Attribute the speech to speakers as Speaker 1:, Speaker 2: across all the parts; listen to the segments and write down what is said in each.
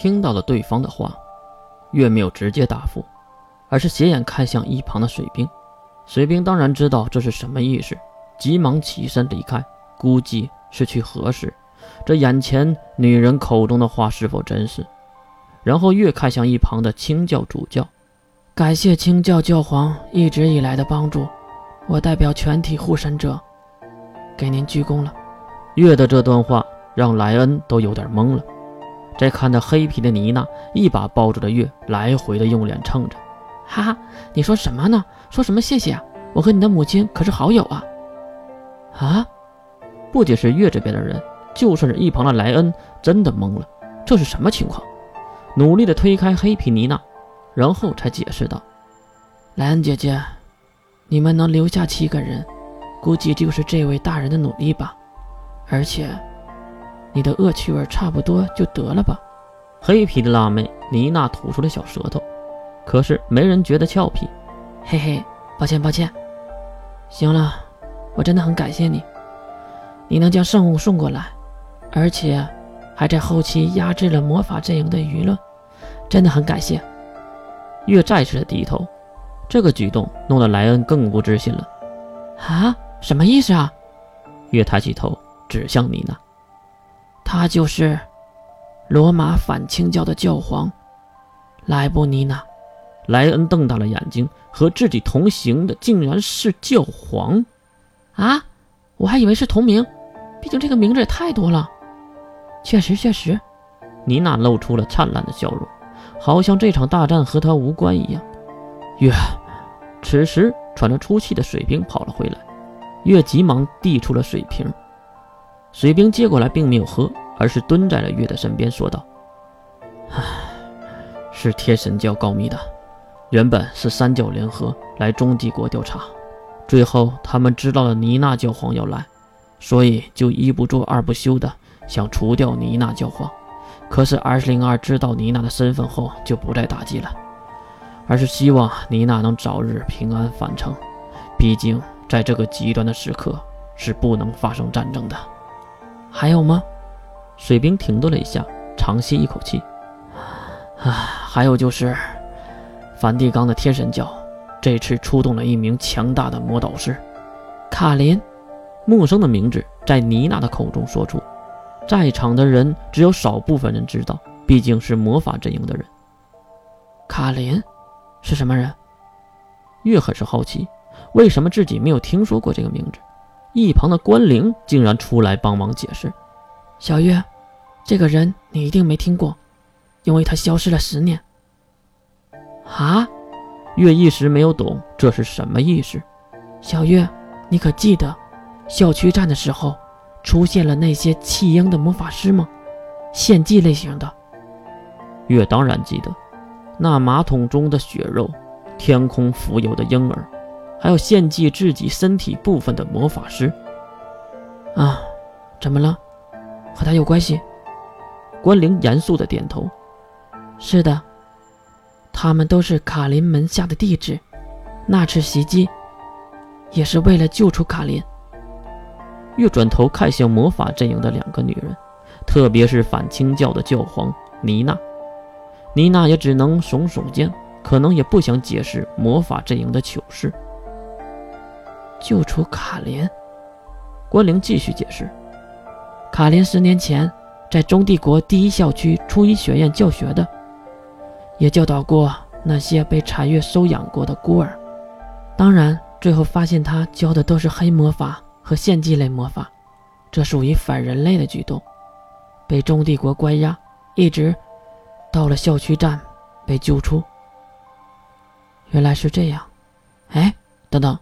Speaker 1: 听到了对方的话，月没有直接答复，而是斜眼看向一旁的水兵。水兵当然知道这是什么意思，急忙起身离开，估计是去核实这眼前女人口中的话是否真实。然后月看向一旁的清教主教，
Speaker 2: 感谢清教教皇一直以来的帮助，我代表全体护神者，给您鞠躬了。
Speaker 1: 月的这段话让莱恩都有点懵了。再看到黑皮的妮娜一把抱住了月，来回的用脸蹭着，
Speaker 2: 哈哈，你说什么呢？说什么谢谢啊？我和你的母亲可是好友啊！
Speaker 1: 啊！不仅是月这边的人，就算是一旁的莱恩，真的懵了，这是什么情况？努力的推开黑皮妮娜，然后才解释道：“
Speaker 2: 莱恩姐姐，你们能留下七个人，估计就是这位大人的努力吧。而且……”你的恶趣味差不多就得了吧。
Speaker 1: 黑皮的辣妹妮娜吐出了小舌头，可是没人觉得俏皮。
Speaker 2: 嘿嘿，抱歉抱歉。行了，我真的很感谢你，你能将圣物送过来，而且还在后期压制了魔法阵营的舆论，真的很感谢。
Speaker 1: 月再次的低头，这个举动弄得莱恩更不自信了。
Speaker 2: 啊，什么意思啊？
Speaker 1: 月抬起头指向妮娜。
Speaker 2: 他就是罗马反清教的教皇莱布尼娜。
Speaker 1: 莱恩瞪大了眼睛，和自己同行的竟然是教皇
Speaker 2: 啊！我还以为是同名，毕竟这个名字也太多了。确实，确实。
Speaker 1: 妮娜露出了灿烂的笑容，好像这场大战和她无关一样。月，此时喘着粗气的水兵跑了回来，月急忙递出了水瓶。水兵接过来，并没有喝，而是蹲在了月的身边，说道：“唉，是天神教告密的，原本是三教联合来中帝国调查，最后他们知道了尼娜教皇要来，所以就一不做二不休的想除掉尼娜教皇。可是 S 零二知道尼娜的身份后，就不再打击了，而是希望尼娜能早日平安返程。毕竟在这个极端的时刻，是不能发生战争的。”
Speaker 2: 还有吗？
Speaker 1: 水兵停顿了一下，长吸一口气。啊，还有就是，梵蒂冈的天神教这次出动了一名强大的魔导师，
Speaker 2: 卡林。
Speaker 1: 陌生的名字在妮娜的口中说出，在场的人只有少部分人知道，毕竟是魔法阵营的人。
Speaker 2: 卡林是什么人？
Speaker 1: 月很是好奇，为什么自己没有听说过这个名字？一旁的关灵竟然出来帮忙解释：“
Speaker 2: 小月，这个人你一定没听过，因为他消失了十年。”
Speaker 1: 啊！月一时没有懂这是什么意思。
Speaker 2: 小月，你可记得校区站的时候出现了那些弃婴的魔法师吗？献祭类型的。
Speaker 1: 月当然记得，那马桶中的血肉，天空浮游的婴儿。还有献祭自己身体部分的魔法师，
Speaker 2: 啊，怎么了？和他有关系？
Speaker 1: 关灵严肃的点头。
Speaker 2: 是的，他们都是卡林门下的弟子。那次袭击也是为了救出卡林。
Speaker 1: 月转头看向魔法阵营的两个女人，特别是反清教的教皇妮娜。妮娜也只能耸耸肩，可能也不想解释魔法阵营的糗事。
Speaker 2: 救出卡林，
Speaker 1: 关灵继续解释：
Speaker 2: 卡林十年前在中帝国第一校区初一学院教学的，也教导过那些被禅月收养过的孤儿。当然，最后发现他教的都是黑魔法和献祭类魔法，这属于反人类的举动，被中帝国关押，一直到了校区站被救出。原来是这样。哎，等等。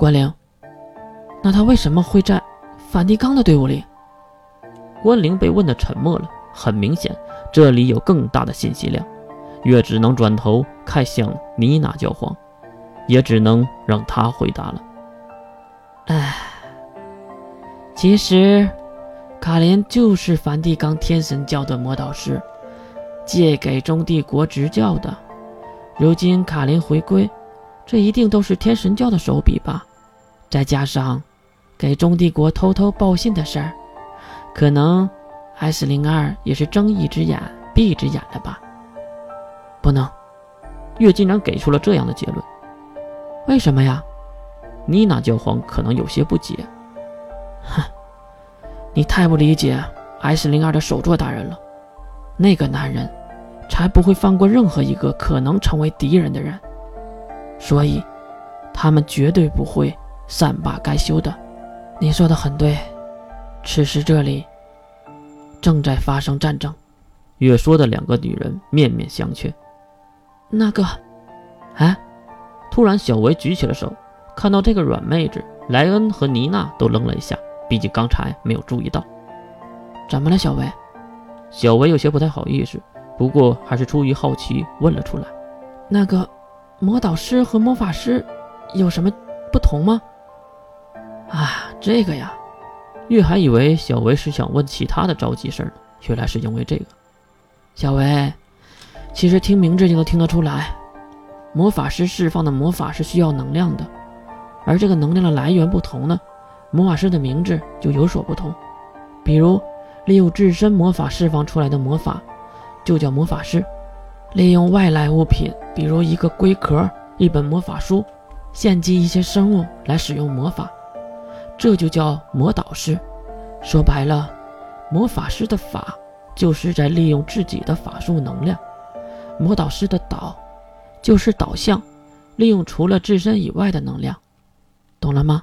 Speaker 2: 关灵，那他为什么会在梵蒂冈的队伍里？
Speaker 1: 关灵被问的沉默了。很明显，这里有更大的信息量。月只能转头看向妮娜教皇，也只能让他回答了。
Speaker 2: 唉，其实卡莲就是梵蒂冈天神教的魔导师，借给中帝国执教的。如今卡琳回归，这一定都是天神教的手笔吧？再加上给中帝国偷偷报信的事儿，可能 S 零二也是睁一只眼闭一只眼了吧？
Speaker 1: 不能。月竟然给出了这样的结论，
Speaker 2: 为什么呀？
Speaker 1: 妮娜教皇可能有些不解。
Speaker 2: 哼，你太不理解 S 零二的首座大人了。那个男人才不会放过任何一个可能成为敌人的人，所以他们绝对不会善罢甘休的。你说的很对，此时这里正在发生战争。
Speaker 1: 越说的两个女人面面相觑。
Speaker 2: 那个，
Speaker 1: 哎，突然，小维举起了手，看到这个软妹子，莱恩和妮娜都愣了一下，毕竟刚才没有注意到。
Speaker 2: 怎么了，小维？
Speaker 1: 小维有些不太好意思，不过还是出于好奇问了出来。
Speaker 2: 那个，魔导师和魔法师有什么不同吗？啊，这个呀，
Speaker 1: 玉还以为小维是想问其他的着急事儿呢，原来是因为这个。
Speaker 2: 小维。其实听名字就能听得出来，魔法师释放的魔法是需要能量的，而这个能量的来源不同呢，魔法师的名字就有所不同。比如，利用自身魔法释放出来的魔法，就叫魔法师；利用外来物品，比如一个龟壳、一本魔法书，献祭一些生物来使用魔法，这就叫魔导师。说白了，魔法师的法就是在利用自己的法术能量。魔导师的导，就是导向，利用除了自身以外的能量，懂了吗？